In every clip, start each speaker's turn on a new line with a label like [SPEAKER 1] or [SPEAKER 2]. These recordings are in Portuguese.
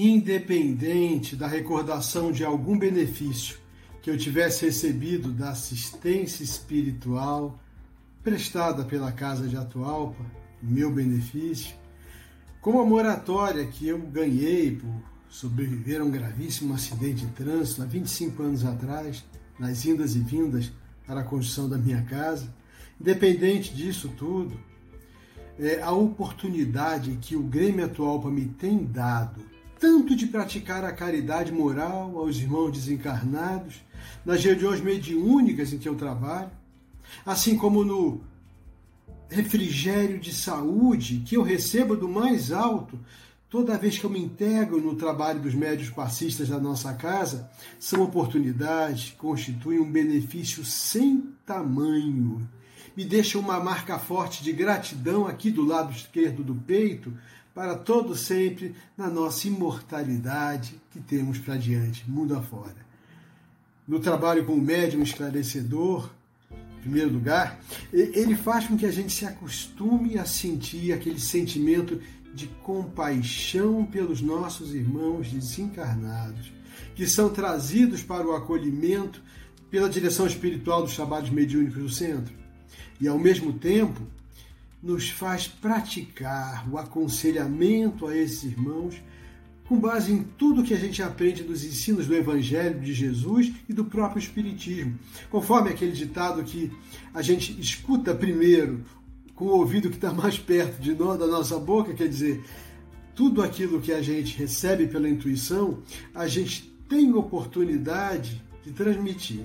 [SPEAKER 1] independente da recordação de algum benefício que eu tivesse recebido da assistência espiritual prestada pela Casa de Atualpa, meu benefício, como a moratória que eu ganhei por sobreviver a um gravíssimo acidente de trânsito há 25 anos atrás, nas indas e vindas para a construção da minha casa, independente disso tudo, é, a oportunidade que o Grêmio Atualpa me tem dado tanto de praticar a caridade moral aos irmãos desencarnados, nas reuniões mediúnicas em que eu trabalho, assim como no refrigério de saúde que eu recebo do mais alto toda vez que eu me integro no trabalho dos médios passistas da nossa casa, são oportunidades que constituem um benefício sem tamanho. Me deixam uma marca forte de gratidão aqui do lado esquerdo do peito, para todo sempre na nossa imortalidade que temos para diante, mundo afora. No trabalho com o médium esclarecedor, em primeiro lugar, ele faz com que a gente se acostume a sentir aquele sentimento de compaixão pelos nossos irmãos desencarnados, que são trazidos para o acolhimento pela direção espiritual dos trabalhos mediúnicos do centro. E, ao mesmo tempo, nos faz praticar o aconselhamento a esses irmãos com base em tudo que a gente aprende dos ensinos do Evangelho de Jesus e do próprio Espiritismo. Conforme aquele ditado que a gente escuta primeiro com o ouvido que está mais perto de nós, da nossa boca, quer dizer, tudo aquilo que a gente recebe pela intuição, a gente tem oportunidade de transmitir.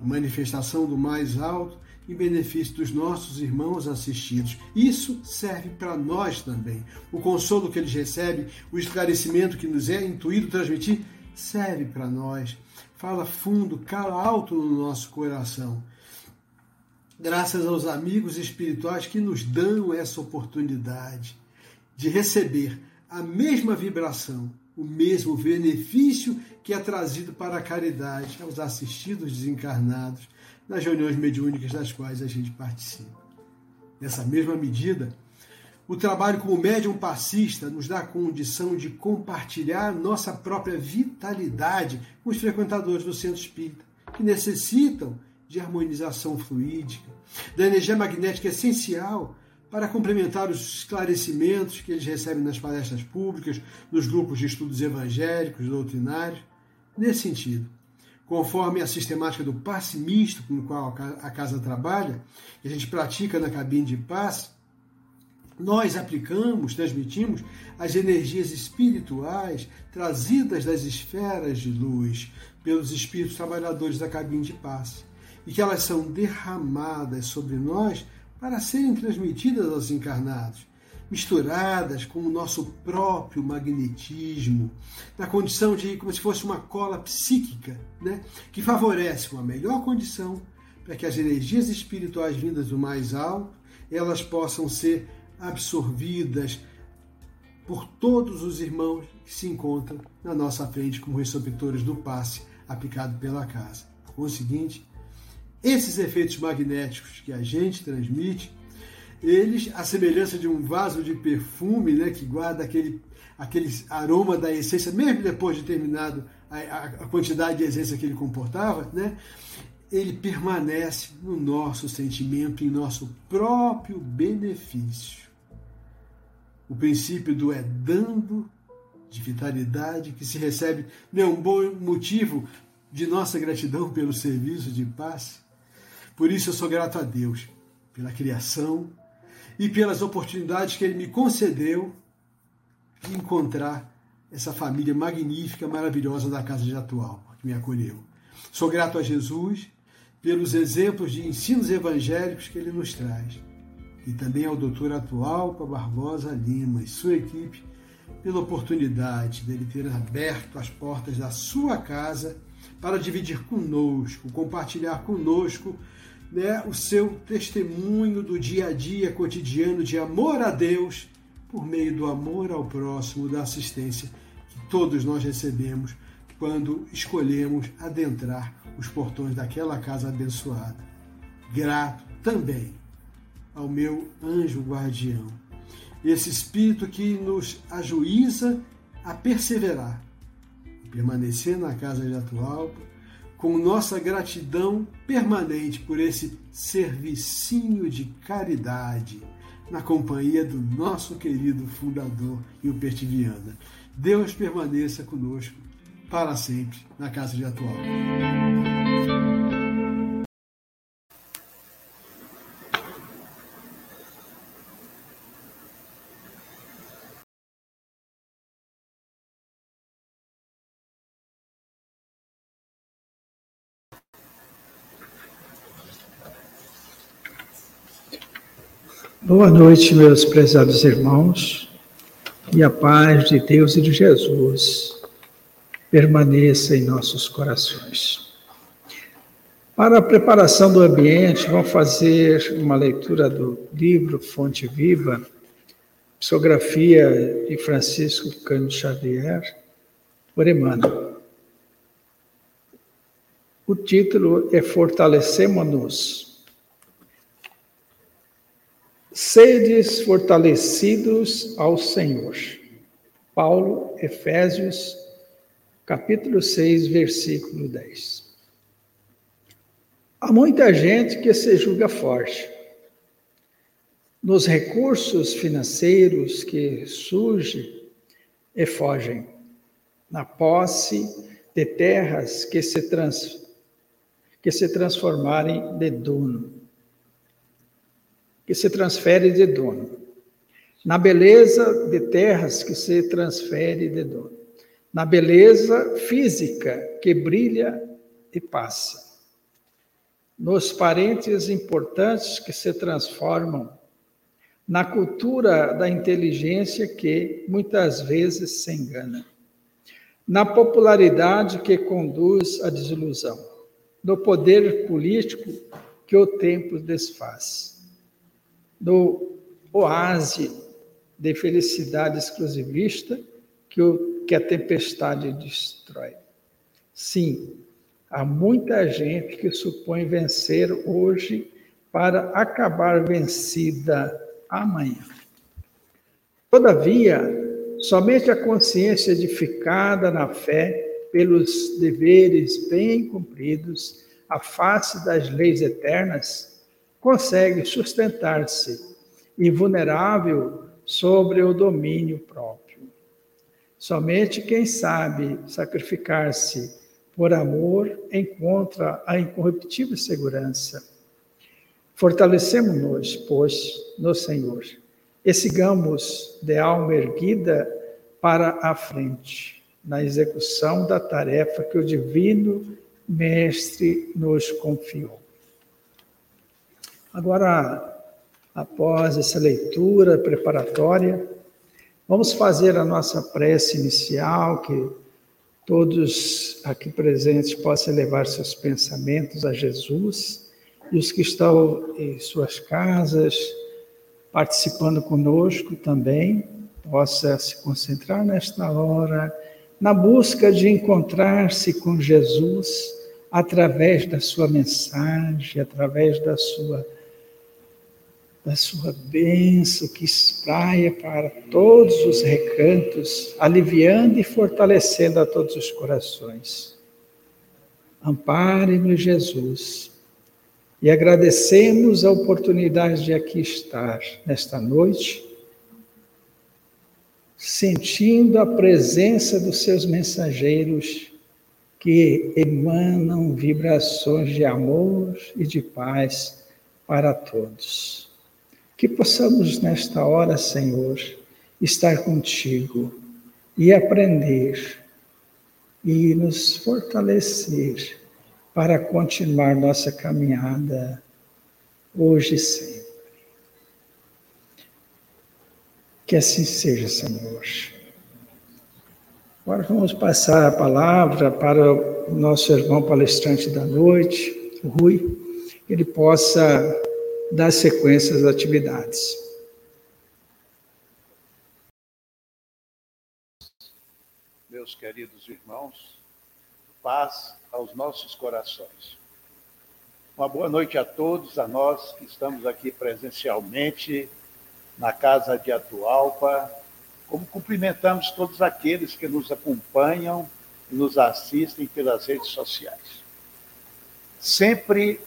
[SPEAKER 1] A manifestação do mais alto em benefício dos nossos irmãos assistidos. Isso serve para nós também. O consolo que eles recebem, o esclarecimento que nos é intuído transmitir, serve para nós. Fala fundo, cala alto no nosso coração. Graças aos amigos espirituais que nos dão essa oportunidade de receber a mesma vibração, o mesmo benefício que é trazido para a caridade aos assistidos desencarnados nas reuniões mediúnicas das quais a gente participa. Nessa mesma medida, o trabalho como médium passista nos dá a condição de compartilhar nossa própria vitalidade com os frequentadores do centro espírita, que necessitam de harmonização fluídica, da energia magnética essencial para complementar os esclarecimentos que eles recebem nas palestras públicas, nos grupos de estudos evangélicos, doutrinários. Nesse sentido, conforme a sistemática do passe misto com o qual a casa trabalha, que a gente pratica na cabine de paz, nós aplicamos, transmitimos as energias espirituais trazidas das esferas de luz pelos espíritos trabalhadores da cabine de paz, e que elas são derramadas sobre nós para serem transmitidas aos encarnados misturadas com o nosso próprio magnetismo, na condição de como se fosse uma cola psíquica, né, que favorece uma melhor condição para que as energias espirituais vindas do mais alto elas possam ser absorvidas por todos os irmãos que se encontram na nossa frente como receptores do passe aplicado pela casa. Por conseguinte, esses efeitos magnéticos que a gente transmite eles, a semelhança de um vaso de perfume, né, que guarda aquele, aquele aroma da essência, mesmo depois de terminado a, a quantidade de essência que ele comportava, né, ele permanece no nosso sentimento, em nosso próprio benefício. O princípio do é dando de vitalidade que se recebe é um bom motivo de nossa gratidão pelo serviço de paz. Por isso eu sou grato a Deus pela criação, e pelas oportunidades que Ele me concedeu de encontrar essa família magnífica, maravilhosa da Casa de Atual, que me acolheu. Sou grato a Jesus pelos exemplos de ensinos evangélicos que ele nos traz. E também ao doutor Atualpa Barbosa Lima e sua equipe pela oportunidade dele ter aberto as portas da sua casa para dividir conosco, compartilhar conosco né, o seu testemunho do dia a dia cotidiano de amor a Deus por meio do amor ao próximo, da assistência que todos nós recebemos quando escolhemos adentrar os portões daquela casa abençoada. Grato também ao meu anjo guardião, esse espírito que nos ajuiza a perseverar, permanecer na casa de Atualpa, com nossa gratidão permanente por esse servicinho de caridade na companhia do nosso querido fundador o Pertiviana. Deus permaneça conosco para sempre na casa de Atualpa.
[SPEAKER 2] Boa noite, meus prezados irmãos, e a paz de Deus e de Jesus permaneça em nossos corações. Para a preparação do ambiente, vamos fazer uma leitura do livro Fonte Viva, psicografia de Francisco Cândido Xavier, por Emmanuel. O título é Fortalecemos-nos Sedes fortalecidos ao Senhor. Paulo, Efésios, capítulo 6, versículo 10. Há muita gente que se julga forte. Nos recursos financeiros que surgem e fogem, na posse de terras que se, trans, que se transformarem de dono que se transfere de dono, na beleza de terras que se transfere de dono, na beleza física que brilha e passa, nos parentes importantes que se transformam, na cultura da inteligência que muitas vezes se engana, na popularidade que conduz à desilusão, no poder político que o tempo desfaz do oásis de felicidade exclusivista que, o, que a tempestade destrói. Sim, há muita gente que supõe vencer hoje para acabar vencida amanhã. Todavia, somente a consciência edificada na fé pelos deveres bem cumpridos, a face das leis eternas, consegue sustentar-se invulnerável sobre o domínio próprio. Somente quem sabe sacrificar-se por amor encontra a incorruptível segurança. Fortalecemos-nos, pois, no Senhor, e sigamos de alma erguida para a frente, na execução da tarefa que o Divino Mestre nos confiou. Agora, após essa leitura preparatória, vamos fazer a nossa prece inicial, que todos aqui presentes possam levar seus pensamentos a Jesus e os que estão em suas casas, participando conosco também, possa se concentrar nesta hora na busca de encontrar-se com Jesus através da sua mensagem, através da sua da sua bênção que espraia para todos os recantos, aliviando e fortalecendo a todos os corações. Ampare-nos, Jesus, e agradecemos a oportunidade de aqui estar nesta noite, sentindo a presença dos seus mensageiros que emanam vibrações de amor e de paz para todos. Que possamos nesta hora, Senhor, estar contigo e aprender e nos fortalecer para continuar nossa caminhada hoje e sempre. Que assim seja, Senhor. Agora vamos passar a palavra para o nosso irmão palestrante da noite, Rui, que ele possa das sequências atividades.
[SPEAKER 3] Meus queridos irmãos, paz aos nossos corações. Uma boa noite a todos, a nós que estamos aqui presencialmente na Casa de Atualpa, como cumprimentamos todos aqueles que nos acompanham e nos assistem pelas redes sociais. Sempre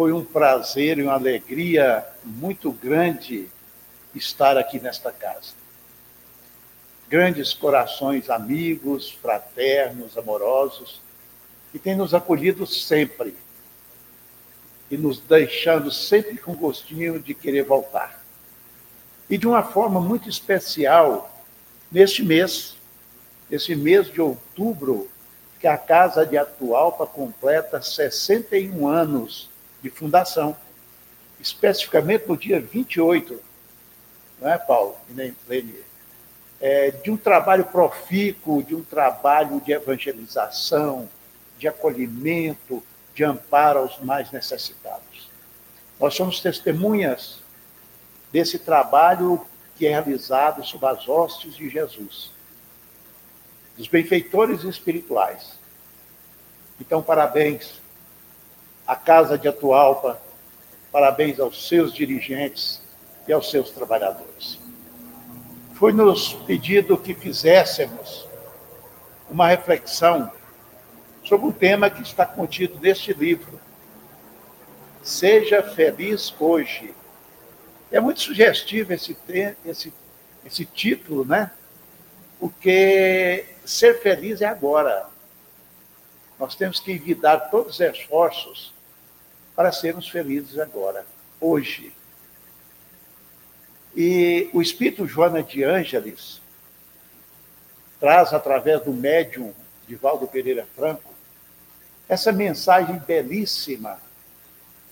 [SPEAKER 3] foi um prazer e uma alegria muito grande estar aqui nesta casa. Grandes corações amigos, fraternos, amorosos, que têm nos acolhido sempre e nos deixando sempre com gostinho de querer voltar. E de uma forma muito especial, neste mês, esse mês de outubro, que a Casa de Atualpa completa 61 anos de fundação, especificamente no dia 28, não é, Paulo? É, de um trabalho profícuo, de um trabalho de evangelização, de acolhimento, de amparo aos mais necessitados. Nós somos testemunhas desse trabalho que é realizado sob as hostes de Jesus, dos benfeitores espirituais. Então, parabéns à Casa de Atualpa, parabéns aos seus dirigentes e aos seus trabalhadores. Foi-nos pedido que fizéssemos uma reflexão sobre um tema que está contido neste livro. Seja feliz hoje. É muito sugestivo esse, esse, esse título, né? Porque ser feliz é agora. Nós temos que evitar todos os esforços para sermos felizes agora, hoje. E o Espírito Joana de Ângeles traz, através do médium Divaldo Pereira Franco, essa mensagem belíssima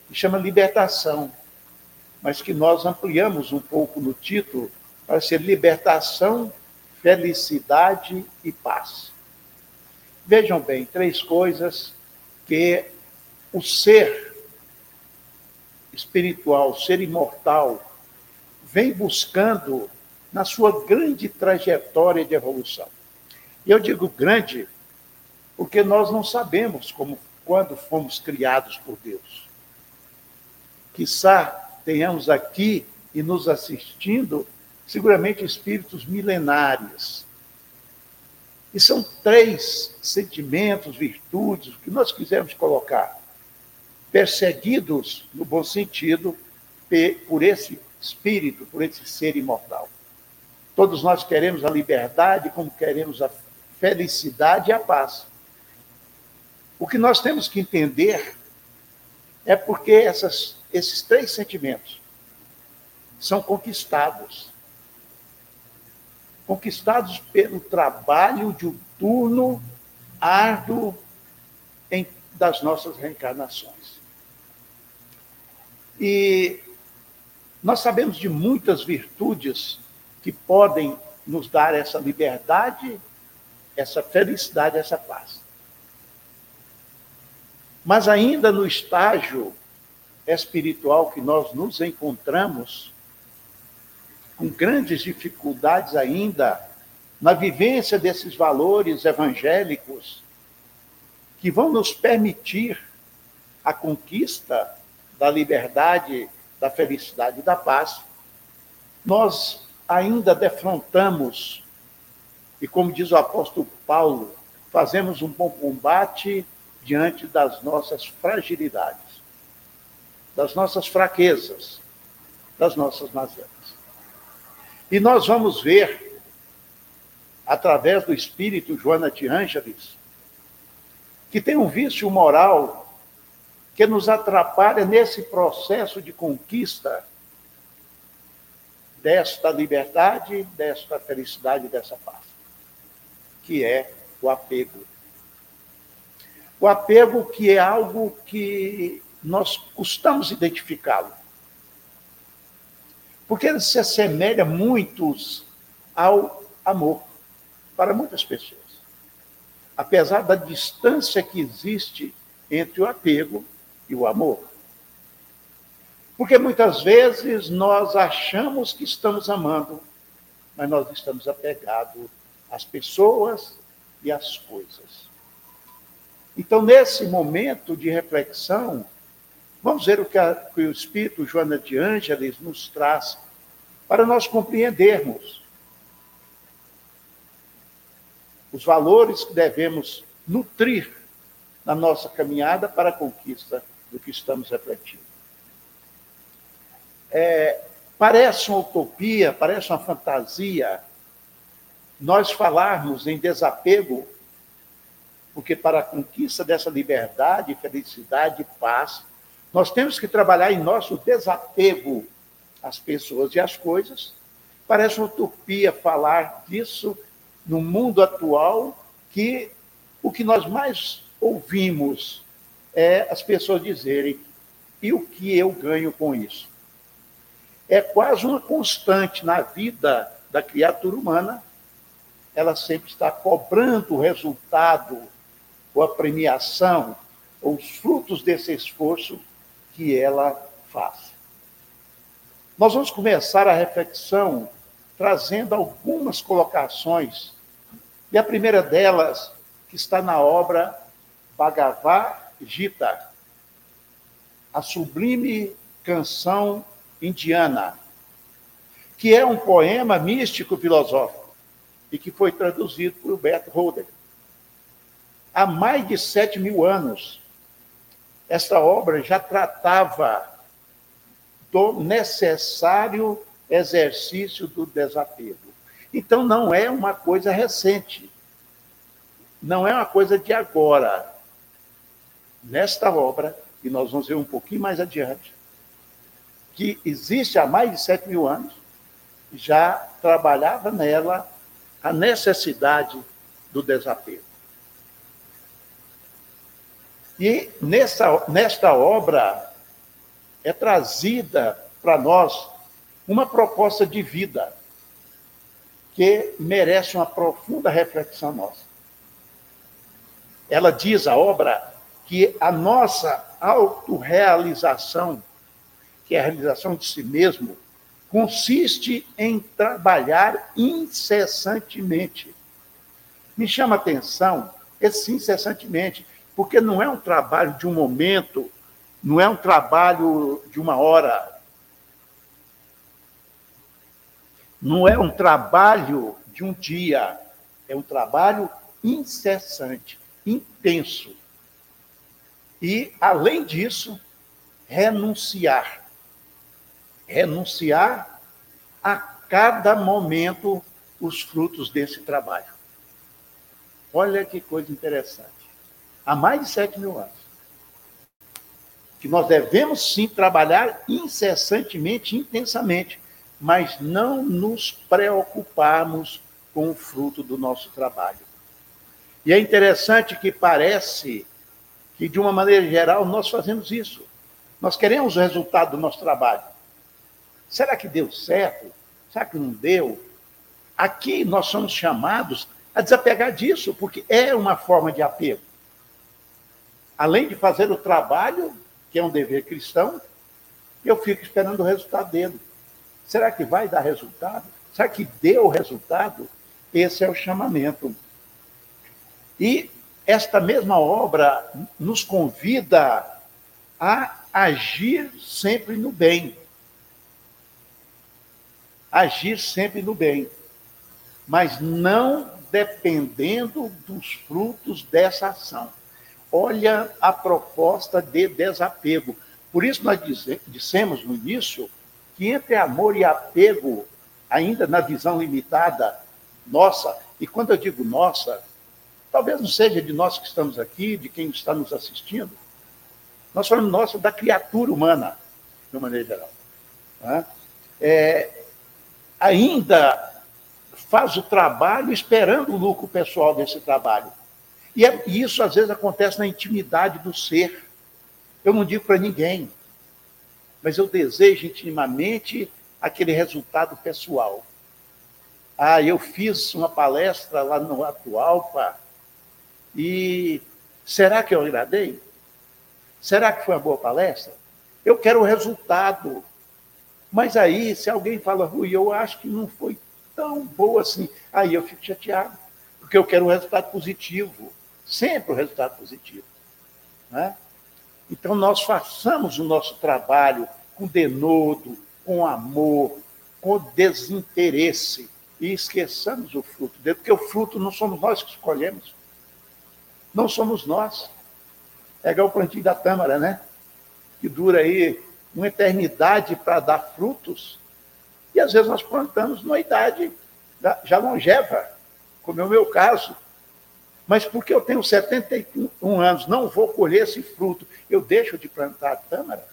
[SPEAKER 3] que chama libertação mas que nós ampliamos um pouco no título para ser libertação, felicidade e paz. Vejam bem, três coisas que o ser espiritual, o ser imortal, vem buscando na sua grande trajetória de evolução. E eu digo grande porque nós não sabemos como quando fomos criados por Deus. Quizá tenhamos aqui e nos assistindo, seguramente espíritos milenares. E são três sentimentos, virtudes, que nós quisermos colocar. Perseguidos, no bom sentido, por esse espírito, por esse ser imortal. Todos nós queremos a liberdade, como queremos a felicidade e a paz. O que nós temos que entender é porque essas esses três sentimentos são conquistados. Conquistados pelo trabalho diuturno, árduo em, das nossas reencarnações. E nós sabemos de muitas virtudes que podem nos dar essa liberdade, essa felicidade, essa paz. Mas ainda no estágio espiritual que nós nos encontramos, com grandes dificuldades ainda na vivência desses valores evangélicos que vão nos permitir a conquista da liberdade, da felicidade e da paz, nós ainda defrontamos, e como diz o apóstolo Paulo, fazemos um bom combate diante das nossas fragilidades das nossas fraquezas, das nossas mazelas. E nós vamos ver, através do espírito Joana de Ângeles, que tem um vício moral que nos atrapalha nesse processo de conquista desta liberdade, desta felicidade, dessa paz, que é o apego. O apego que é algo que nós custamos identificá-lo. Porque ele se assemelha muito ao amor para muitas pessoas. Apesar da distância que existe entre o apego e o amor. Porque muitas vezes nós achamos que estamos amando, mas nós estamos apegados às pessoas e às coisas. Então, nesse momento de reflexão, Vamos ver o que, a, que o Espírito Joana de Ângeles nos traz para nós compreendermos os valores que devemos nutrir na nossa caminhada para a conquista do que estamos refletindo. É, parece uma utopia, parece uma fantasia nós falarmos em desapego, porque para a conquista dessa liberdade, felicidade e paz, nós temos que trabalhar em nosso desapego às pessoas e às coisas. Parece uma utopia falar disso no mundo atual, que o que nós mais ouvimos é as pessoas dizerem: e o que eu ganho com isso? É quase uma constante na vida da criatura humana, ela sempre está cobrando o resultado, ou a premiação, ou os frutos desse esforço que ela faz. Nós vamos começar a reflexão trazendo algumas colocações, e a primeira delas, que está na obra Bhagavad Gita, a sublime canção indiana, que é um poema místico filosófico e que foi traduzido por Bert Holder. Há mais de sete mil anos, esta obra já tratava do necessário exercício do desapego. Então, não é uma coisa recente, não é uma coisa de agora nesta obra, e nós vamos ver um pouquinho mais adiante, que existe há mais de sete mil anos, já trabalhava nela a necessidade do desapego. E nessa, nesta obra é trazida para nós uma proposta de vida que merece uma profunda reflexão nossa. Ela diz a obra que a nossa autorrealização, que é a realização de si mesmo, consiste em trabalhar incessantemente. Me chama a atenção esse incessantemente, porque não é um trabalho de um momento, não é um trabalho de uma hora, não é um trabalho de um dia, é um trabalho incessante, intenso. E, além disso, renunciar. Renunciar a cada momento os frutos desse trabalho. Olha que coisa interessante. Há mais de sete mil anos. Que nós devemos sim trabalhar incessantemente, intensamente, mas não nos preocuparmos com o fruto do nosso trabalho. E é interessante que parece que, de uma maneira geral, nós fazemos isso. Nós queremos o resultado do nosso trabalho. Será que deu certo? Será que não deu? Aqui nós somos chamados a desapegar disso, porque é uma forma de apego. Além de fazer o trabalho, que é um dever cristão, eu fico esperando o resultado dele. Será que vai dar resultado? Será que deu resultado? Esse é o chamamento. E esta mesma obra nos convida a agir sempre no bem. Agir sempre no bem. Mas não dependendo dos frutos dessa ação. Olha a proposta de desapego. Por isso nós dissemos no início que entre amor e apego, ainda na visão limitada nossa, e quando eu digo nossa, Talvez não seja de nós que estamos aqui, de quem está nos assistindo. Nós falamos nossa da criatura humana, de uma maneira geral. Né? É, ainda faz o trabalho esperando o lucro pessoal desse trabalho. E, é, e isso às vezes acontece na intimidade do ser. Eu não digo para ninguém, mas eu desejo intimamente aquele resultado pessoal. Ah, eu fiz uma palestra lá no Atualpa, e será que eu agradei? Será que foi uma boa palestra? Eu quero o resultado. Mas aí, se alguém fala, Rui, eu acho que não foi tão boa assim, aí eu fico chateado, porque eu quero um resultado positivo, sempre o um resultado positivo. Né? Então, nós façamos o nosso trabalho com denodo, com amor, com desinteresse. e esqueçamos o fruto dele, porque o fruto não somos nós que escolhemos. Não somos nós. É igual o plantio da tâmara, né? Que dura aí uma eternidade para dar frutos. E às vezes nós plantamos numa idade já longeva, como é o meu caso. Mas porque eu tenho 71 anos, não vou colher esse fruto, eu deixo de plantar tâmara?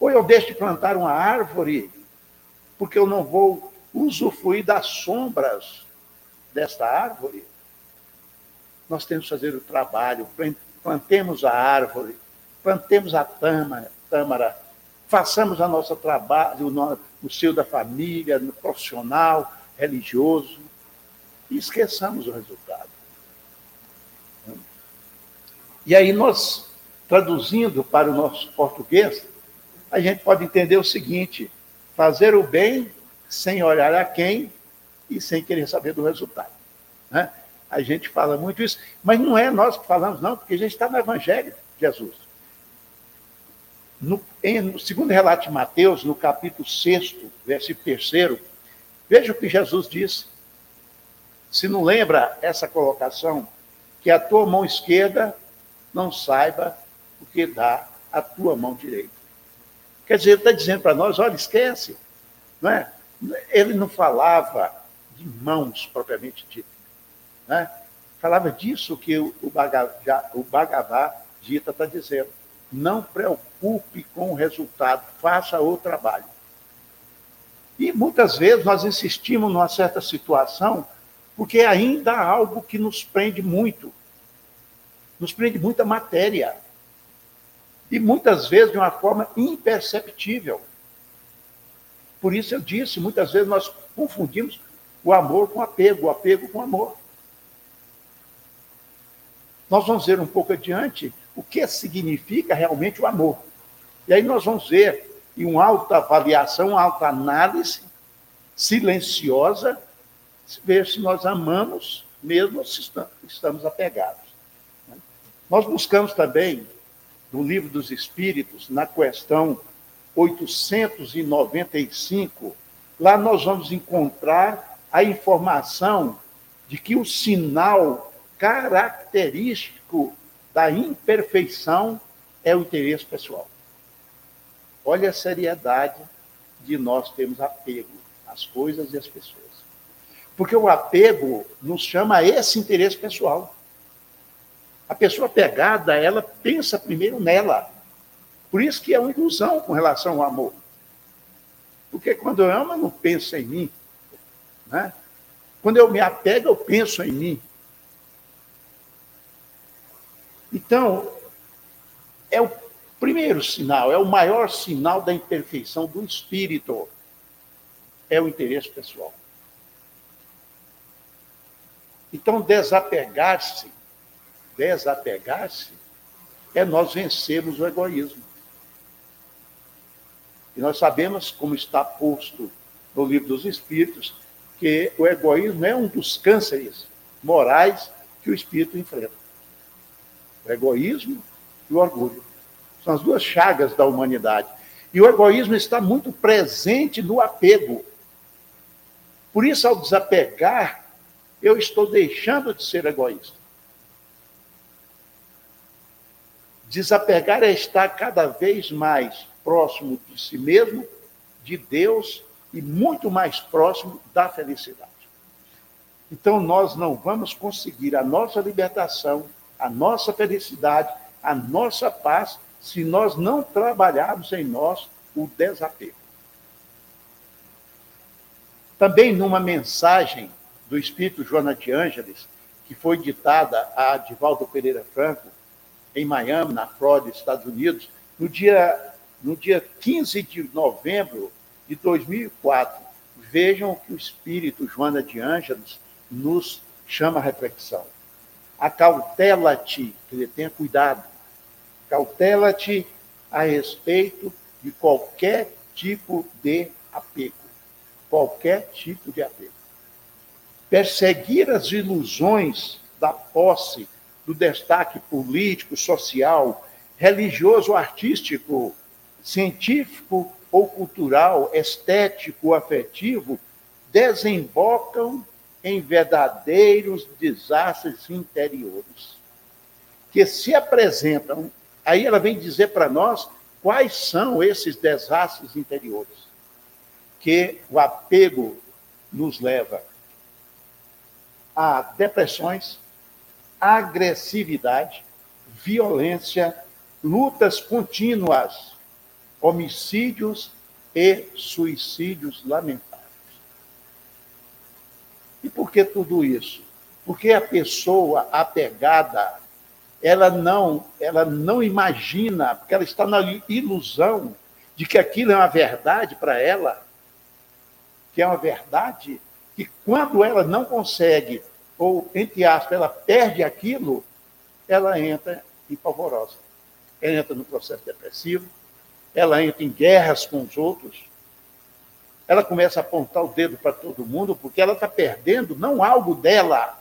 [SPEAKER 3] Ou eu deixo de plantar uma árvore, porque eu não vou usufruir das sombras desta árvore? Nós temos que fazer o trabalho, plantemos a árvore, plantemos a tâmara, façamos a nosso trabalho, o seu da família, no profissional, religioso, e esqueçamos o resultado. E aí nós, traduzindo para o nosso português, a gente pode entender o seguinte: fazer o bem sem olhar a quem e sem querer saber do resultado. Né? A gente fala muito isso, mas não é nós que falamos, não, porque a gente está no Evangelho de Jesus. No, em, segundo relato de Mateus, no capítulo 6, versículo 3, veja o que Jesus disse. Se não lembra essa colocação, que a tua mão esquerda não saiba o que dá a tua mão direita. Quer dizer, ele está dizendo para nós, olha, esquece. Não é? Ele não falava de mãos propriamente dito. Né? Falava disso que o, o, Bhagavad, o Gita está dizendo. Não preocupe com o resultado, faça o trabalho. E muitas vezes nós insistimos numa certa situação porque ainda há algo que nos prende muito. Nos prende muita matéria. E muitas vezes de uma forma imperceptível. Por isso eu disse, muitas vezes nós confundimos o amor com apego, o apego com amor. Nós vamos ver um pouco adiante o que significa realmente o amor. E aí nós vamos ver em uma alta avaliação, uma alta análise silenciosa, ver se nós amamos mesmo se estamos apegados. Nós buscamos também, no Livro dos Espíritos, na questão 895, lá nós vamos encontrar a informação de que o sinal característico da imperfeição é o interesse pessoal. Olha a seriedade de nós termos apego às coisas e às pessoas. Porque o apego nos chama a esse interesse pessoal. A pessoa pegada, ela pensa primeiro nela. Por isso que é uma ilusão com relação ao amor. Porque quando eu amo, eu não penso em mim. Né? Quando eu me apego, eu penso em mim. Então, é o primeiro sinal, é o maior sinal da imperfeição do espírito. É o interesse pessoal. Então, desapegar-se, desapegar-se, é nós vencermos o egoísmo. E nós sabemos, como está posto no livro dos Espíritos, que o egoísmo é um dos cânceres morais que o espírito enfrenta o egoísmo e o orgulho. São as duas chagas da humanidade. E o egoísmo está muito presente no apego. Por isso, ao desapegar, eu estou deixando de ser egoísta. Desapegar é estar cada vez mais próximo de si mesmo, de Deus e muito mais próximo da felicidade. Então, nós não vamos conseguir a nossa libertação a nossa felicidade, a nossa paz, se nós não trabalharmos em nós o desapego. Também numa mensagem do Espírito Joana de Ângeles, que foi ditada a Adivaldo Pereira Franco, em Miami, na Flórida, Estados Unidos, no dia, no dia 15 de novembro de 2004. Vejam que o Espírito Joana de Ângeles nos chama a reflexão acautela-te, tenha cuidado, cautela-te a respeito de qualquer tipo de apego. Qualquer tipo de apego. Perseguir as ilusões da posse, do destaque político, social, religioso, artístico, científico ou cultural, estético, afetivo, desembocam em verdadeiros desastres interiores, que se apresentam. Aí ela vem dizer para nós quais são esses desastres interiores que o apego nos leva a depressões, agressividade, violência, lutas contínuas, homicídios e suicídios lamentáveis. E por que tudo isso? Porque a pessoa apegada, ela não, ela não imagina, porque ela está na ilusão de que aquilo é uma verdade para ela, que é uma verdade que quando ela não consegue, ou, entre aspas, ela perde aquilo, ela entra em pavorosa. Ela entra no processo depressivo, ela entra em guerras com os outros, ela começa a apontar o dedo para todo mundo, porque ela está perdendo não algo dela,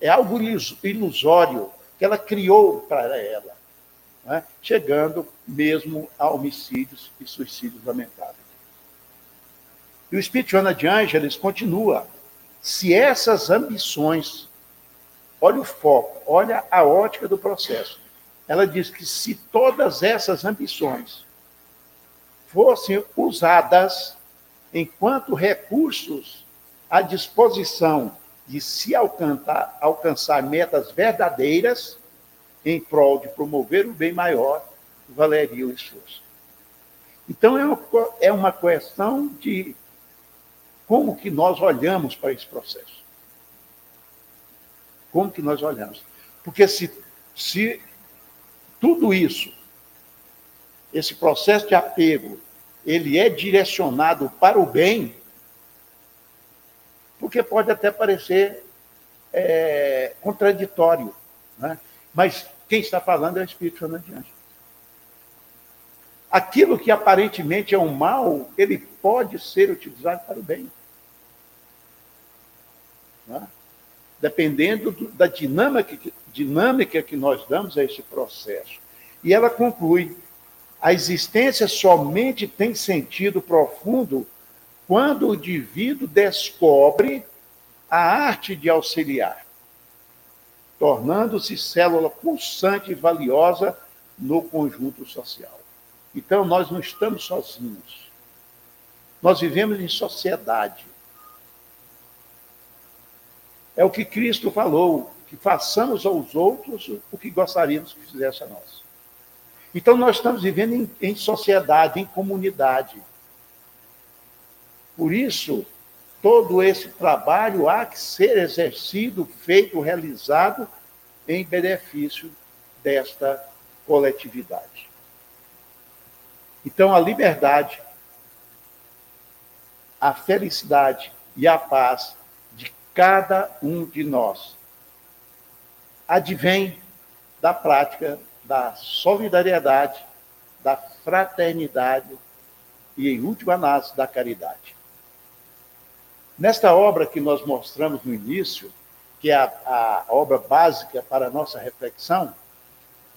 [SPEAKER 3] é algo ilusório que ela criou para ela, né? chegando mesmo a homicídios e suicídios lamentáveis. E o Espírito Joana de Ângeles continua. Se essas ambições, olha o foco, olha a ótica do processo. Ela diz que se todas essas ambições fossem usadas enquanto recursos à disposição de se alcançar, alcançar metas verdadeiras em prol de promover o bem maior, valeria o esforço. Então, é uma, é uma questão de como que nós olhamos para esse processo? Como que nós olhamos? Porque se, se tudo isso, esse processo de apego, ele é direcionado para o bem, porque pode até parecer é, contraditório, né? mas quem está falando é o Espírito Santo. Aquilo que aparentemente é um mal, ele pode ser utilizado para o bem. Né? Dependendo do, da dinâmica, dinâmica que nós damos a esse processo. E ela conclui: a existência somente tem sentido profundo quando o indivíduo descobre a arte de auxiliar, tornando-se célula pulsante e valiosa no conjunto social. Então, nós não estamos sozinhos. Nós vivemos em sociedade. É o que Cristo falou, que façamos aos outros o que gostaríamos que fizesse a nós. Então, nós estamos vivendo em, em sociedade, em comunidade. Por isso, todo esse trabalho há que ser exercido, feito, realizado em benefício desta coletividade. Então, a liberdade, a felicidade e a paz de cada um de nós advém da prática da solidariedade, da fraternidade e, em última análise, da caridade. Nesta obra que nós mostramos no início, que é a, a obra básica para a nossa reflexão,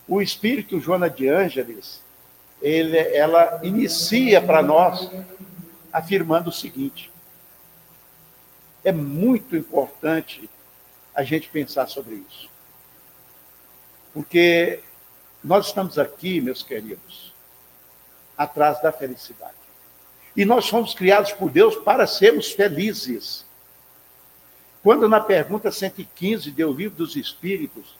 [SPEAKER 3] o espírito Joana de Ângeles ele, ela inicia para nós afirmando o seguinte: é muito importante a gente pensar sobre isso. Porque nós estamos aqui, meus queridos, atrás da felicidade. E nós fomos criados por Deus para sermos felizes. Quando na pergunta 115 do Livro dos Espíritos,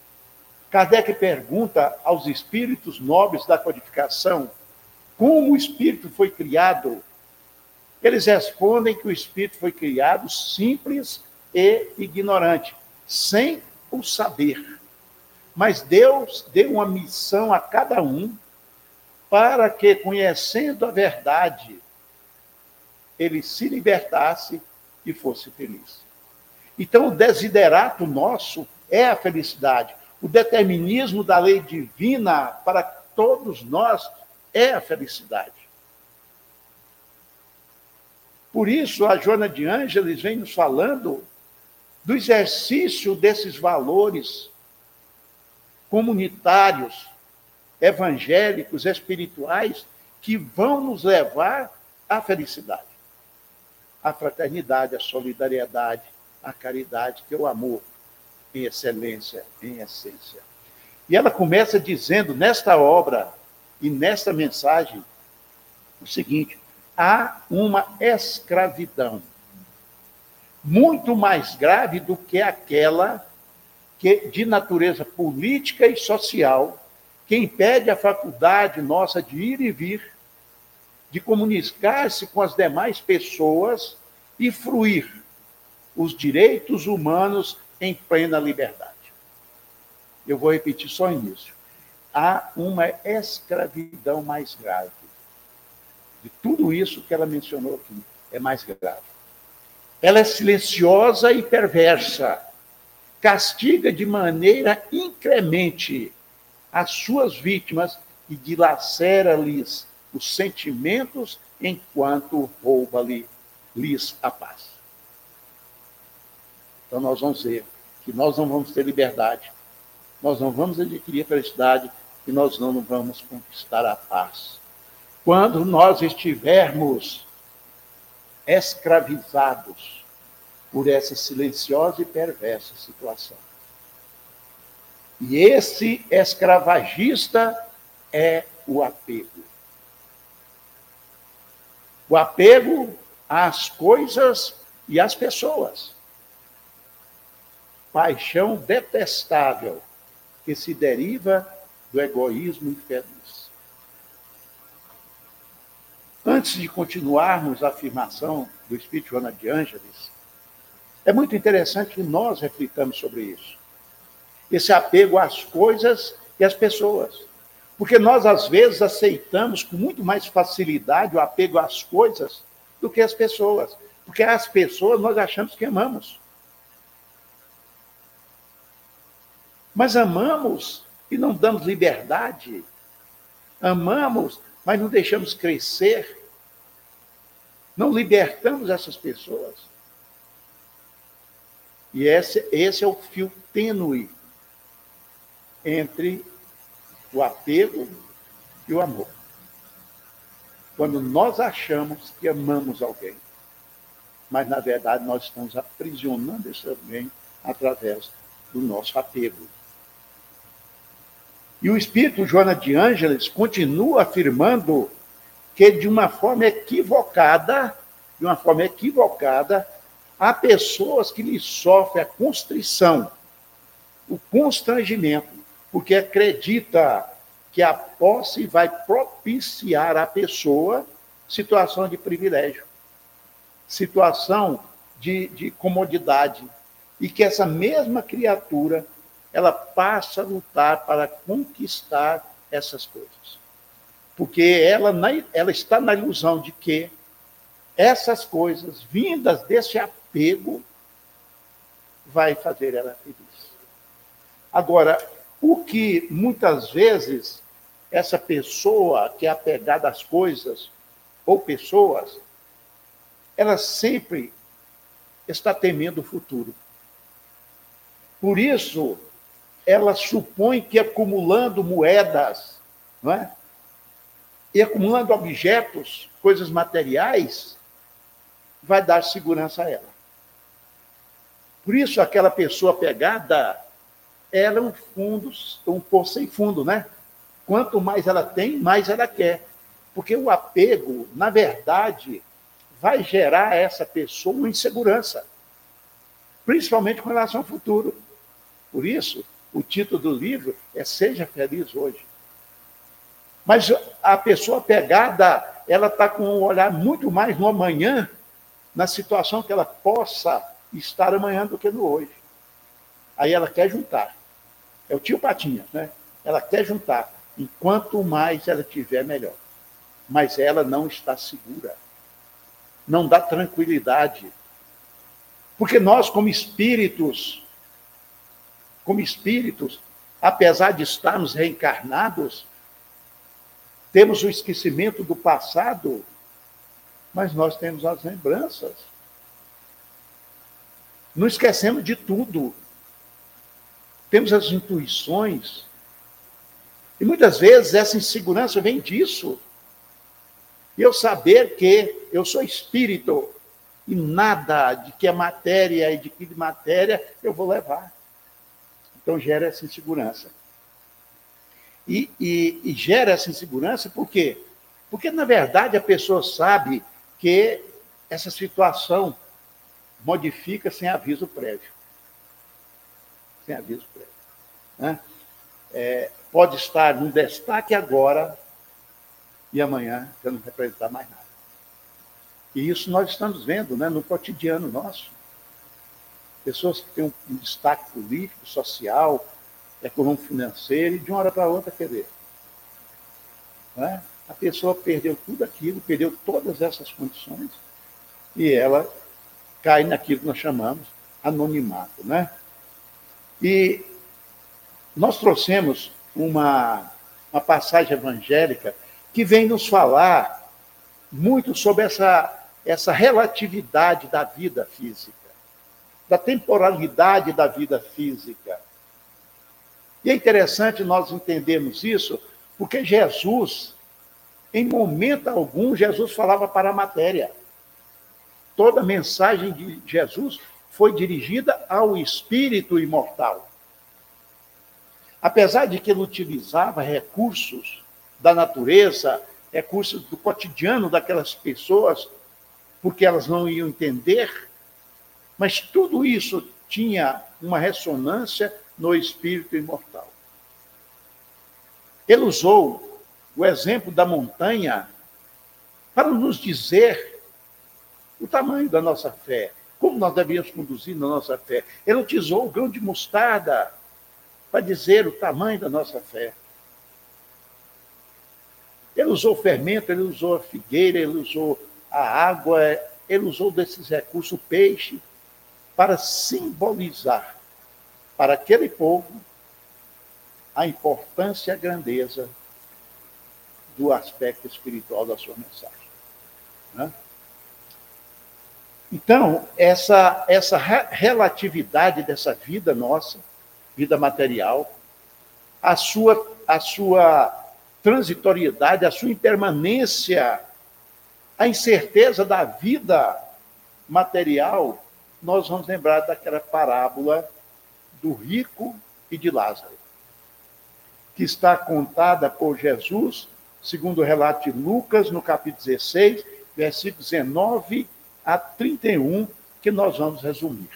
[SPEAKER 3] Kardec pergunta aos espíritos nobres da codificação como o espírito foi criado. Eles respondem que o espírito foi criado simples e ignorante, sem o saber. Mas Deus deu uma missão a cada um para que, conhecendo a verdade, ele se libertasse e fosse feliz. Então, o desiderato nosso é a felicidade o determinismo da lei divina para todos nós é a felicidade. Por isso, a Joana de Ângeles vem nos falando do exercício desses valores comunitários, evangélicos, espirituais, que vão nos levar à felicidade. a fraternidade, a solidariedade, a caridade, que é o amor em excelência, em essência. E ela começa dizendo nesta obra e nesta mensagem o seguinte: há uma escravidão muito mais grave do que aquela que de natureza política e social que impede a faculdade nossa de ir e vir, de comunicar-se com as demais pessoas e fruir os direitos humanos em plena liberdade. Eu vou repetir só início. Há uma escravidão mais grave. De tudo isso que ela mencionou aqui, é mais grave. Ela é silenciosa e perversa. Castiga de maneira incremente as suas vítimas e dilacera-lhes os sentimentos enquanto rouba-lhes a paz. Então nós vamos ver que nós não vamos ter liberdade, nós não vamos adquirir felicidade e nós não vamos conquistar a paz. Quando nós estivermos escravizados por essa silenciosa e perversa situação. E esse escravagista é o apego. O apego às coisas e às pessoas. Paixão detestável que se deriva do egoísmo infeliz. Antes de continuarmos a afirmação do Espírito Joana de Ângeles, é muito interessante que nós reflitamos sobre isso. Esse apego às coisas e às pessoas. Porque nós, às vezes, aceitamos com muito mais facilidade o apego às coisas do que às pessoas. Porque as pessoas nós achamos que amamos. Mas amamos e não damos liberdade. Amamos, mas não deixamos crescer. Não libertamos essas pessoas. E esse, esse é o fio tênue entre o apego e o amor. Quando nós achamos que amamos alguém, mas na verdade nós estamos aprisionando esse alguém através do nosso apego. E o espírito Joana de Ângeles continua afirmando que de uma forma equivocada, de uma forma equivocada, há pessoas que lhe sofrem a constrição, o constrangimento, porque acredita que a posse vai propiciar à pessoa situação de privilégio, situação de, de comodidade, e que essa mesma criatura ela passa a lutar para conquistar essas coisas. Porque ela, ela está na ilusão de que essas coisas, vindas desse apego, vai fazer ela feliz. Agora, o que muitas vezes essa pessoa que é apegada às coisas ou pessoas, ela sempre está temendo o futuro. Por isso, ela supõe que acumulando moedas, não é? E acumulando objetos, coisas materiais, vai dar segurança a ela. Por isso, aquela pessoa pegada, ela é um fundo, um poço sem fundo, né? Quanto mais ela tem, mais ela quer. Porque o apego, na verdade, vai gerar a essa pessoa uma insegurança, principalmente com relação ao futuro. Por isso, o título do livro é Seja Feliz Hoje. Mas a pessoa pegada, ela está com um olhar muito mais no amanhã, na situação que ela possa estar amanhã do que no hoje. Aí ela quer juntar. É o tio Patinha, né? Ela quer juntar. E quanto mais ela tiver, melhor. Mas ela não está segura. Não dá tranquilidade. Porque nós, como espíritos, como espíritos, apesar de estarmos reencarnados, temos o esquecimento do passado, mas nós temos as lembranças. Não esquecemos de tudo. Temos as intuições. E muitas vezes essa insegurança vem disso. E eu saber que eu sou espírito e nada de que é matéria e de que de matéria eu vou levar. Então gera essa insegurança. E, e, e gera essa insegurança por quê? Porque, na verdade, a pessoa sabe que essa situação modifica sem aviso prévio. Sem aviso prévio. Né? É, pode estar no destaque agora e amanhã já não representar mais nada. E isso nós estamos vendo né, no cotidiano nosso. Pessoas que têm um, destaque político, social, econômico, financeiro, e de uma hora para outra perder. Né? A pessoa perdeu tudo aquilo, perdeu todas essas condições, e ela cai naquilo que nós chamamos anonimato. Né? E nós trouxemos uma, uma passagem evangélica que vem nos falar muito sobre essa essa relatividade da vida física, da temporalidade da vida física. E é interessante nós entendermos isso, porque Jesus, em momento algum, Jesus falava para a matéria. Toda a mensagem de Jesus foi dirigida ao espírito imortal. Apesar de que ele utilizava recursos da natureza, recursos do cotidiano daquelas pessoas, porque elas não iam entender, mas tudo isso tinha uma ressonância no espírito imortal. Ele usou o exemplo da montanha para nos dizer o tamanho da nossa fé, como nós devíamos conduzir na nossa fé. Ele utilizou o grão de mostarda para dizer o tamanho da nossa fé. Ele usou o fermento, ele usou a figueira, ele usou a água, ele usou desses recursos, o peixe, para simbolizar para aquele povo a importância e a grandeza do aspecto espiritual da sua mensagem. Né? Então, essa, essa relatividade dessa vida nossa, vida material, a sua, a sua transitoriedade, a sua impermanência a incerteza da vida material, nós vamos lembrar daquela parábola do rico e de Lázaro, que está contada por Jesus, segundo o relato de Lucas, no capítulo 16, versículo 19 a 31, que nós vamos resumir.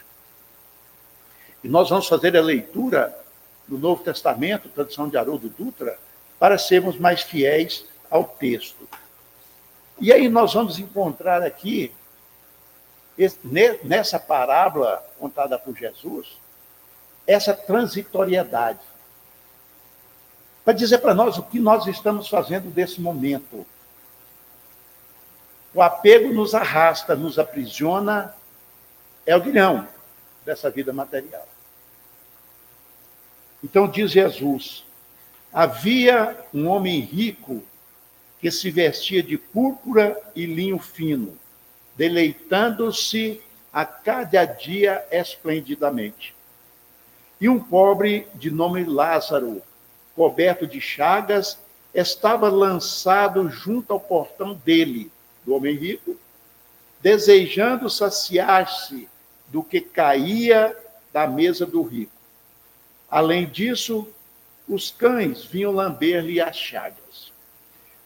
[SPEAKER 3] E nós vamos fazer a leitura do Novo Testamento, tradição de Haroldo Dutra, para sermos mais fiéis ao texto. E aí nós vamos encontrar aqui, nessa parábola contada por Jesus, essa transitoriedade. Para dizer para nós o que nós estamos fazendo desse momento. O apego nos arrasta, nos aprisiona, é o guilhão dessa vida material. Então diz Jesus: havia um homem rico que se vestia de púrpura e linho fino, deleitando-se a cada dia esplendidamente. E um pobre de nome Lázaro, coberto de chagas, estava lançado junto ao portão dele, do homem rico, desejando saciar-se do que caía da mesa do rico. Além disso, os cães vinham lamber-lhe as chagas.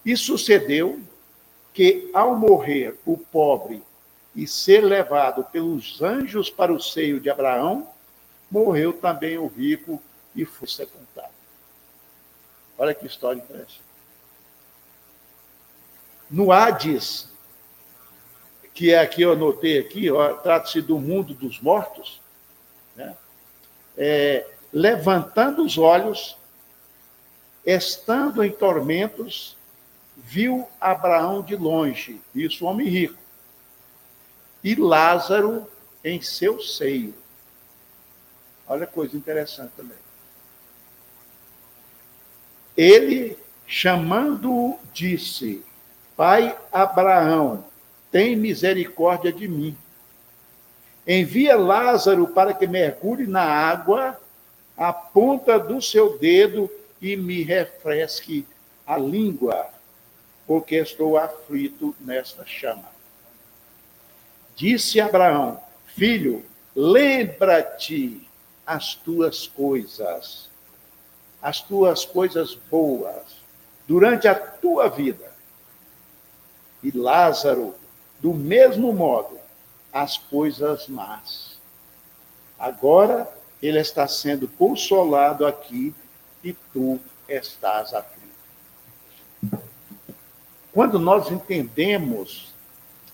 [SPEAKER 3] E sucedeu que, ao morrer o pobre e ser levado pelos anjos para o seio de Abraão, morreu também o rico e foi sepultado. Olha que história interessante. No Hades, que é aqui eu anotei aqui, trata-se do mundo dos mortos, né? é, levantando os olhos, estando em tormentos, viu Abraão de longe, isso homem rico, e Lázaro em seu seio. Olha coisa interessante também. Ele, chamando-o, disse: Pai Abraão, tem misericórdia de mim. Envia Lázaro para que mergulhe na água a ponta do seu dedo e me refresque a língua porque estou aflito nesta chama. Disse Abraão: Filho, lembra-te as tuas coisas, as tuas coisas boas, durante a tua vida. E Lázaro, do mesmo modo, as coisas más. Agora ele está sendo consolado aqui e tu estás aflito. Quando nós entendemos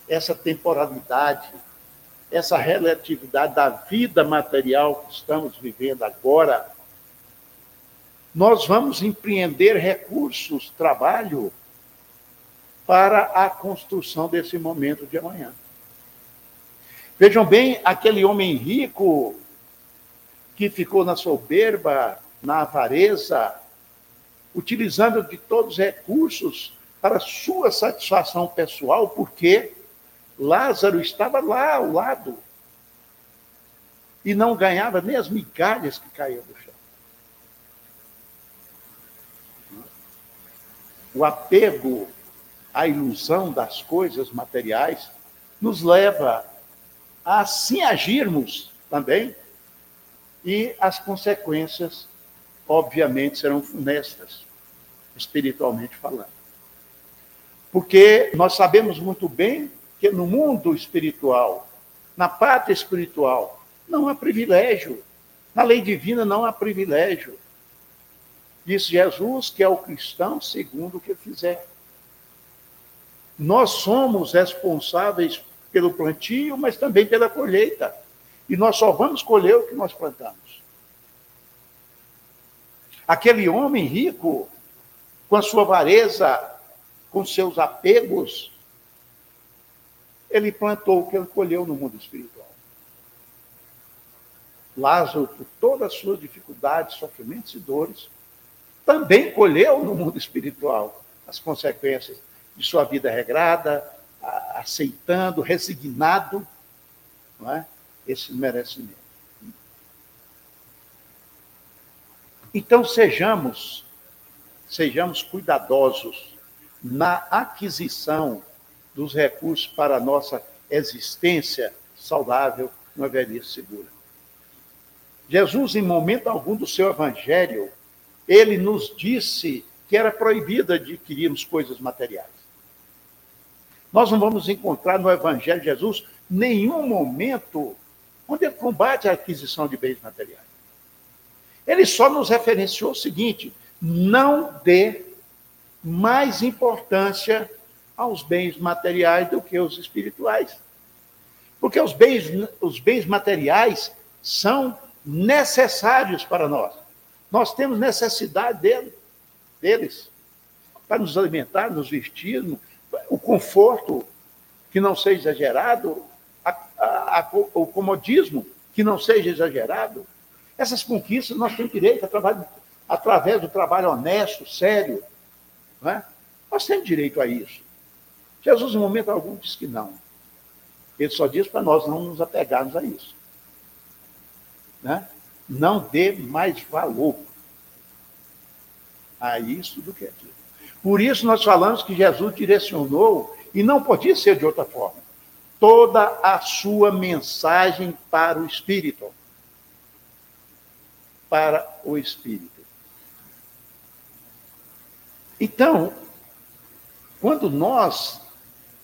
[SPEAKER 3] essa temporalidade, essa relatividade da vida material que estamos vivendo agora, nós vamos empreender recursos, trabalho, para a construção desse momento de amanhã. Vejam bem, aquele homem rico que ficou na soberba, na avareza, utilizando de todos os recursos para sua satisfação pessoal, porque Lázaro estava lá ao lado e não ganhava nem as migalhas que caíam do chão. O apego à ilusão das coisas materiais nos leva a assim agirmos também e as consequências, obviamente, serão funestas, espiritualmente falando. Porque nós sabemos muito bem que no mundo espiritual, na pátria espiritual, não há privilégio. Na lei divina não há privilégio. Diz Jesus que é o cristão segundo o que fizer. Nós somos responsáveis pelo plantio, mas também pela colheita. E nós só vamos colher o que nós plantamos. Aquele homem rico, com a sua avareza, com seus apegos, ele plantou o que ele colheu no mundo espiritual. Lázaro, por todas as suas dificuldades, sofrimentos e dores, também colheu no mundo espiritual as consequências de sua vida regrada, aceitando, resignado não é? esse merecimento. Então sejamos, sejamos cuidadosos na aquisição dos recursos para a nossa existência saudável, uma velhice segura. Jesus, em momento algum do seu evangelho, ele nos disse que era proibido adquirirmos coisas materiais. Nós não vamos encontrar no evangelho de Jesus nenhum momento onde ele combate a aquisição de bens materiais. Ele só nos referenciou o seguinte: não dê mais importância aos bens materiais do que os espirituais. Porque os bens, os bens materiais são necessários para nós. Nós temos necessidade dele, deles para nos alimentar, nos vestir, o conforto que não seja exagerado, a, a, a, o comodismo que não seja exagerado. Essas conquistas nós temos direito trabalho, através do trabalho honesto, sério. É? Nós temos direito a isso. Jesus, em momento algum, disse que não. Ele só diz para nós não nos apegarmos a isso. Né? Não dê mais valor a isso do que aquilo. Por isso nós falamos que Jesus direcionou, e não podia ser de outra forma, toda a sua mensagem para o Espírito. Para o Espírito. Então, quando nós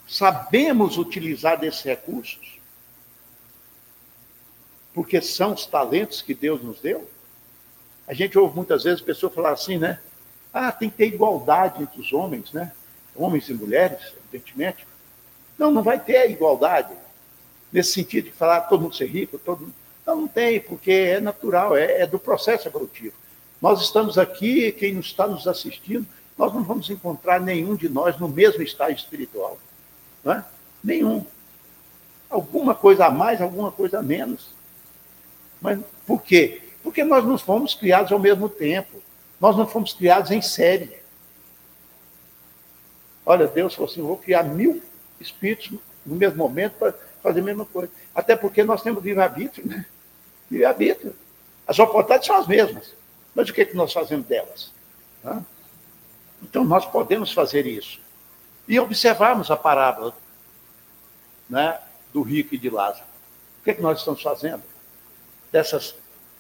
[SPEAKER 3] sabemos utilizar desses recursos, porque são os talentos que Deus nos deu. A gente ouve muitas vezes pessoas falar assim, né? Ah, tem que ter igualdade entre os homens, né? Homens e mulheres, evidentemente. Não, não vai ter igualdade. Nesse sentido de falar todo mundo ser rico, todo mundo... Não, não tem, porque é natural, é, é do processo evolutivo. Nós estamos aqui, quem está nos assistindo, nós não vamos encontrar nenhum de nós no mesmo estágio espiritual. Não é? Nenhum. Alguma coisa a mais, alguma coisa a menos. Mas por quê? Porque nós não fomos criados ao mesmo tempo. Nós não fomos criados em série. Olha, Deus falou assim: vou criar mil espíritos no mesmo momento para fazer a mesma coisa. Até porque nós temos livre-arbítrio, né? Livre-arbítrio. As oportunidades são as mesmas. Mas o que, é que nós fazemos delas? Então, nós podemos fazer isso e observarmos a parábola né, do rico e de Lázaro. O que, é que nós estamos fazendo? Dessas,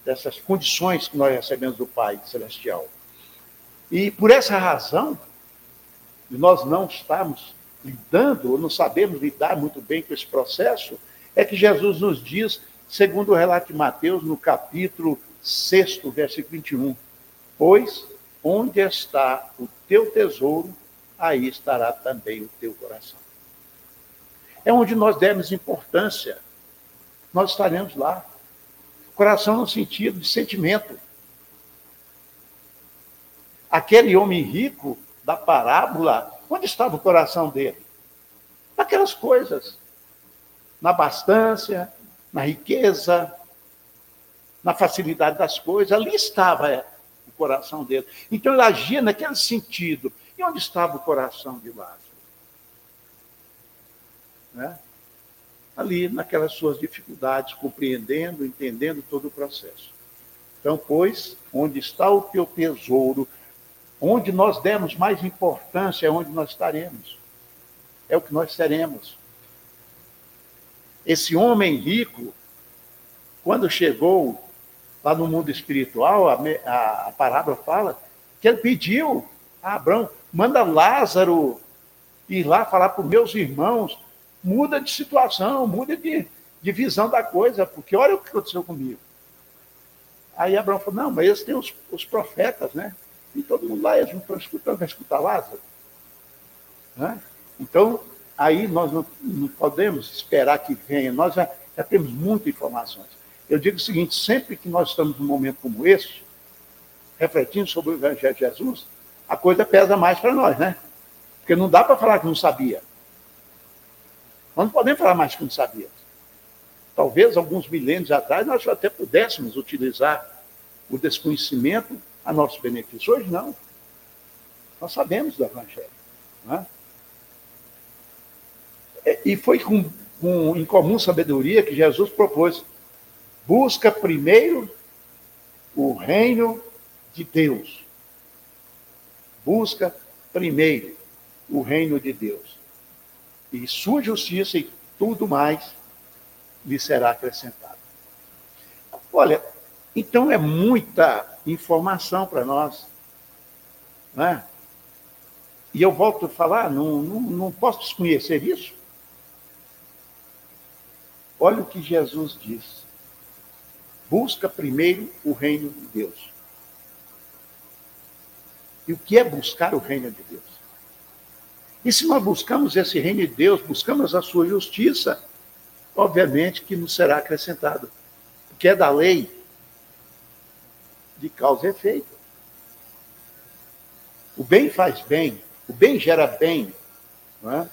[SPEAKER 3] dessas condições que nós recebemos do Pai Celestial. E por essa razão, nós não estamos lidando, ou não sabemos lidar muito bem com esse processo, é que Jesus nos diz, segundo o relato de Mateus, no capítulo 6, versículo 21, Pois onde está o teu tesouro, aí estará também o teu coração. É onde nós demos importância, nós estaremos lá. Coração no sentido de sentimento. Aquele homem rico da parábola, onde estava o coração dele? Naquelas coisas. Na bastância, na riqueza, na facilidade das coisas. Ali estava o coração dele. Então ele agia naquele sentido. E onde estava o coração de Lázaro? Né? Ali, naquelas suas dificuldades, compreendendo, entendendo todo o processo. Então, pois, onde está o teu tesouro, onde nós demos mais importância, é onde nós estaremos. É o que nós seremos. Esse homem rico, quando chegou lá no mundo espiritual, a, a, a parábola fala que ele pediu a Abraão, manda Lázaro ir lá falar para os meus irmãos, muda de situação, muda de, de visão da coisa, porque olha o que aconteceu comigo. Aí Abraão falou, não, mas eles têm os, os profetas, né? E todo mundo lá, eles não estão escutando, vai escutar Lázaro. Né? Então, aí nós não, não, podemos esperar que venha, nós já, já temos muitas informações. Eu digo o seguinte: sempre que nós estamos num momento como esse, refletindo sobre o Evangelho de Jesus, a coisa pesa mais para nós, né? Porque não dá para falar que não sabia. Nós não podemos falar mais que não sabíamos. Talvez alguns milênios atrás nós até pudéssemos utilizar o desconhecimento a nosso benefício. Hoje não. Nós sabemos do Evangelho. Né? E foi com, com incomum sabedoria que Jesus propôs Busca primeiro o reino de Deus. Busca primeiro o reino de Deus. E sua justiça e tudo mais lhe será acrescentado. Olha, então é muita informação para nós. Né? E eu volto a falar, não, não, não posso desconhecer isso. Olha o que Jesus diz. Busca primeiro o reino de Deus. E o que é buscar o reino de Deus? E se nós buscamos esse reino de Deus, buscamos a sua justiça, obviamente que nos será acrescentado. Porque é da lei de causa e efeito. O bem faz bem, o bem gera bem. É?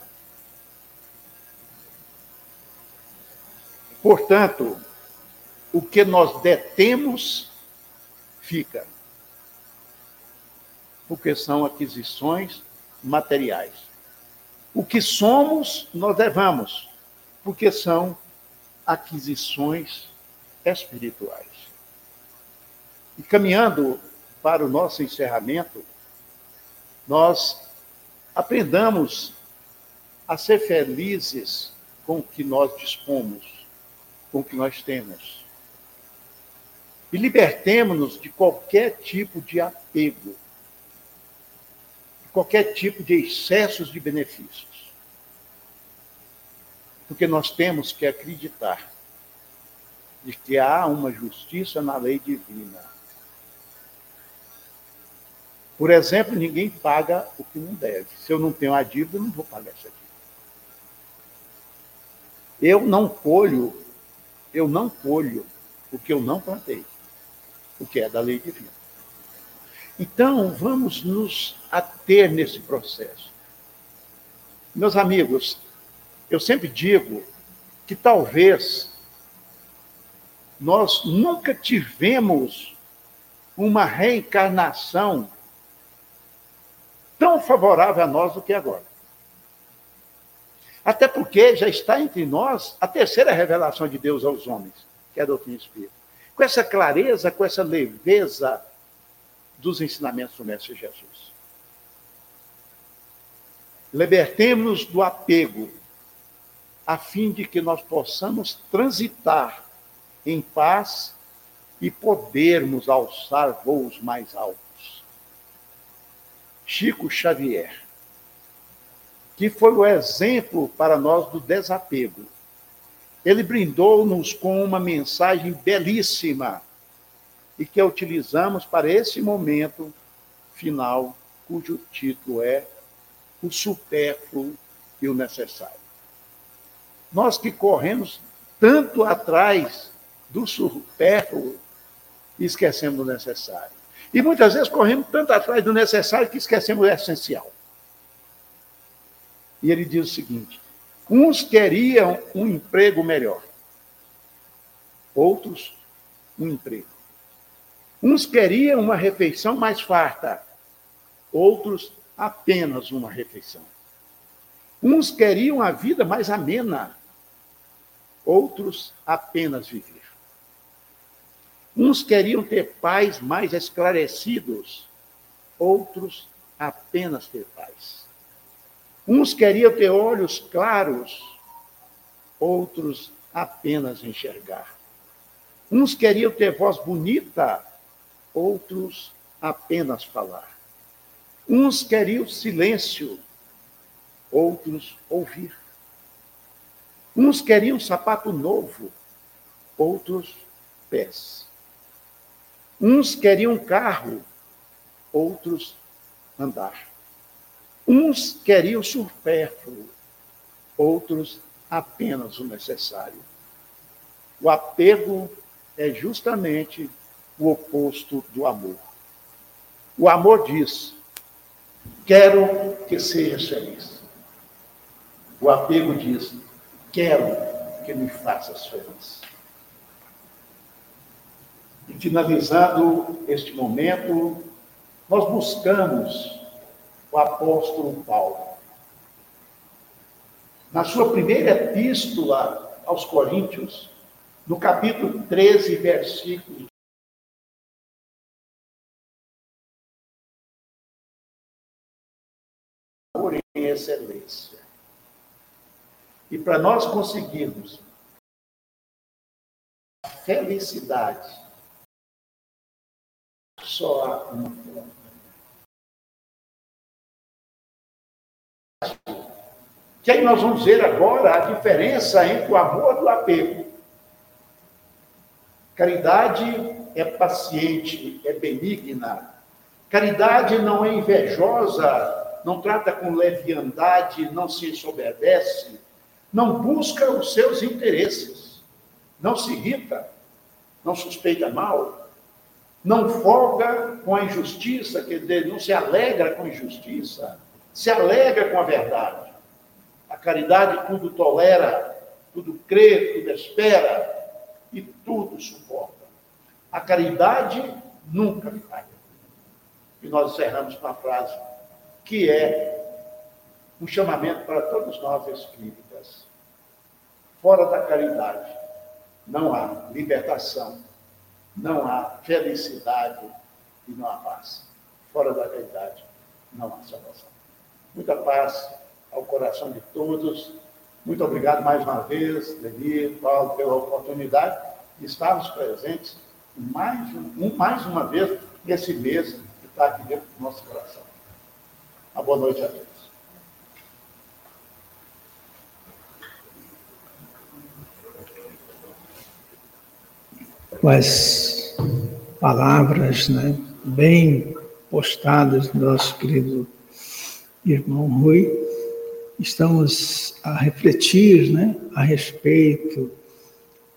[SPEAKER 3] Portanto, o que nós detemos fica. Porque são aquisições materiais. O que somos, nós levamos, porque são aquisições espirituais. E caminhando para o nosso encerramento, nós aprendamos a ser felizes com o que nós dispomos, com o que nós temos e libertemos-nos de qualquer tipo de apego, qualquer tipo de excessos de benefícios. Porque nós temos que acreditar de que há uma justiça na lei divina. Por exemplo, ninguém paga o que não deve. Se eu não tenho a dívida, eu não vou pagar essa dívida. Eu não colho, eu não colho o que eu não plantei o que é da lei divina. Então, vamos nos ater nesse processo. Meus amigos, eu sempre digo que talvez nós nunca tivemos uma reencarnação tão favorável a nós do que agora. Até porque já está entre nós a terceira revelação de Deus aos homens, que é a doutrina espírita com essa clareza, com essa leveza dos ensinamentos do Mestre Jesus. Libertemos-nos do apego, a fim de que nós possamos transitar em paz e podermos alçar voos mais altos. Chico Xavier, que foi o exemplo para nós do desapego. Ele brindou-nos com uma mensagem belíssima e que utilizamos para esse momento final, cujo título é O Supérfluo e o Necessário. Nós que corremos tanto atrás do supérfluo esquecemos do necessário. E muitas vezes corremos tanto atrás do necessário que esquecemos o essencial. E ele diz o seguinte: uns queriam um emprego melhor, outros um emprego. Uns queriam uma refeição mais farta, outros apenas uma refeição. Uns queriam a vida mais amena, outros apenas viver. Uns queriam ter pais mais esclarecidos, outros apenas ter paz. Uns queriam ter olhos claros, outros apenas enxergar. Uns queriam ter voz bonita, outros apenas falar. Uns queriam silêncio, outros ouvir. Uns queriam sapato novo, outros pés. Uns queriam carro, outros andar. Uns queriam supérfluo, outros apenas o necessário. O apego é justamente o oposto do amor. O amor diz: quero que sejas feliz. O apego diz: quero que me faças feliz. E finalizando este momento, nós buscamos o apóstolo Paulo. Na sua primeira epístola aos Coríntios, no capítulo 13, versículo excelência. E para nós conseguirmos a felicidade só há uma forma. Que aí nós vamos ver agora a diferença entre o amor e o apego. Caridade é paciente, é benigna. Caridade não é invejosa, não trata com leviandade, não se ensoberbece, não busca os seus interesses, não se irrita, não suspeita mal, não folga com a injustiça, quer dizer, não se alegra com a injustiça, se alegra com a verdade. A caridade tudo tolera, tudo crê, tudo espera e tudo suporta. A caridade nunca falha. E nós encerramos com a frase que é um chamamento para todos nós espíritas. Fora da caridade não há libertação não há felicidade e não há paz. Fora da realidade, não há salvação. Muita paz ao coração de todos. Muito obrigado mais uma vez, Leni, Paulo, pela oportunidade de estarmos presentes mais, um, mais uma vez nesse mês que está aqui dentro do nosso coração. Uma boa noite a todos.
[SPEAKER 2] as palavras né, bem postadas do nosso querido irmão Rui, estamos a refletir né, a respeito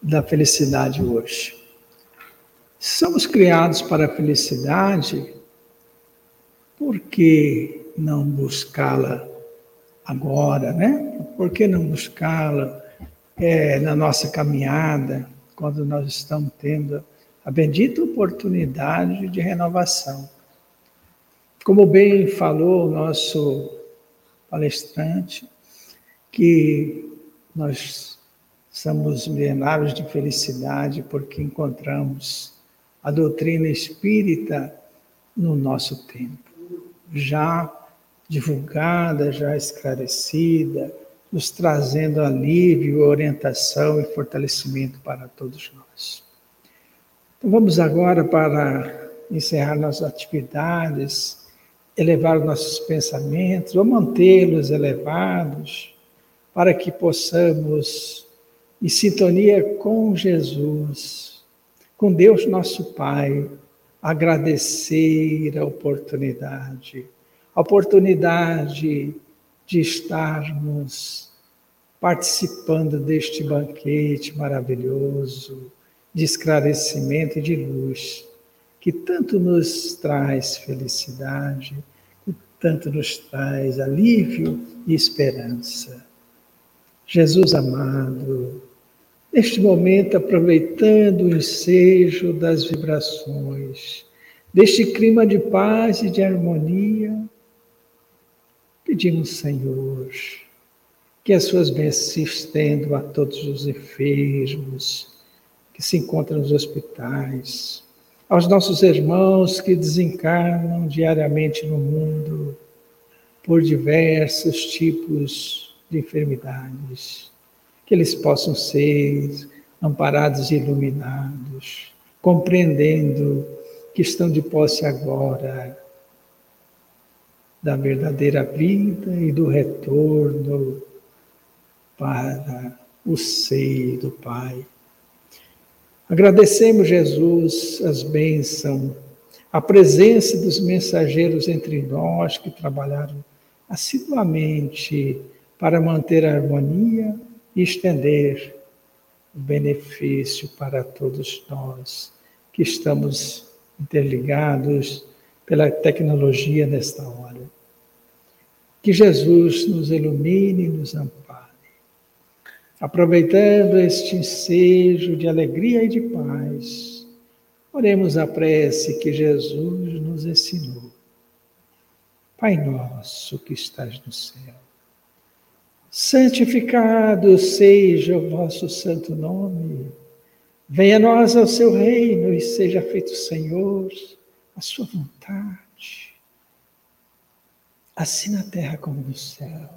[SPEAKER 2] da felicidade hoje. Somos criados para a felicidade, por que não buscá-la agora, né? Por que não buscá-la é, na nossa caminhada? quando nós estamos tendo a bendita oportunidade de renovação. Como bem falou o nosso palestrante, que nós somos milenários de felicidade porque encontramos a doutrina espírita no nosso tempo, já divulgada, já esclarecida, nos trazendo alívio, orientação e fortalecimento para todos nós. Então vamos agora para encerrar nossas atividades, elevar nossos pensamentos, ou mantê-los elevados, para que possamos, em sintonia com Jesus, com Deus nosso Pai, agradecer a oportunidade, oportunidade de estarmos participando deste banquete maravilhoso de esclarecimento e de luz, que tanto nos traz felicidade, que tanto nos traz alívio e esperança. Jesus amado, neste momento, aproveitando o ensejo das vibrações, deste clima de paz e de harmonia, Pedimos, Senhor, que as suas bênçãos se estendam a todos os enfermos que se encontram nos hospitais, aos nossos irmãos que desencarnam diariamente no mundo por diversos tipos de enfermidades, que eles possam ser amparados e iluminados, compreendendo que estão de posse agora da verdadeira vida e do retorno para o seio do Pai. Agradecemos, Jesus, as bênçãos, a presença dos mensageiros entre nós que trabalharam assiduamente para manter a harmonia e estender o benefício para todos nós que estamos interligados pela tecnologia nesta hora. Que Jesus nos ilumine e nos ampare. Aproveitando este ensejo de alegria e de paz, oremos a prece que Jesus nos ensinou. Pai nosso que estás no céu, santificado seja o vosso santo nome. Venha a nós ao seu reino e seja feito, Senhor, a sua vontade, assim na terra como no céu.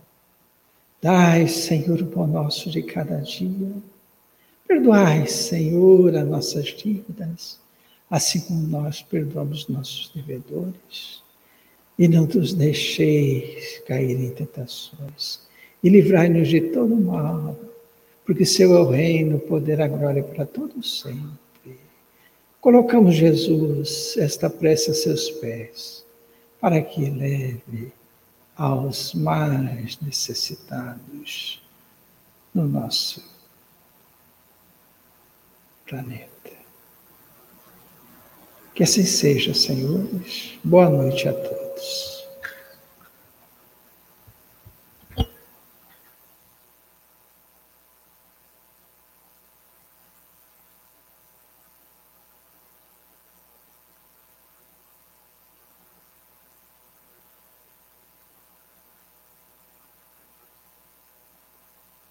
[SPEAKER 2] Dai, Senhor, o pão nosso de cada dia. Perdoai, Senhor, as nossas dívidas, assim como nós perdoamos nossos devedores. E não nos deixeis cair em tentações. E livrai-nos de todo mal, porque seu é o reino, o poder, a glória para todos sempre. Colocamos Jesus, esta prece a seus pés, para que leve aos mais necessitados no nosso planeta. Que assim seja, senhores. Boa noite a todos.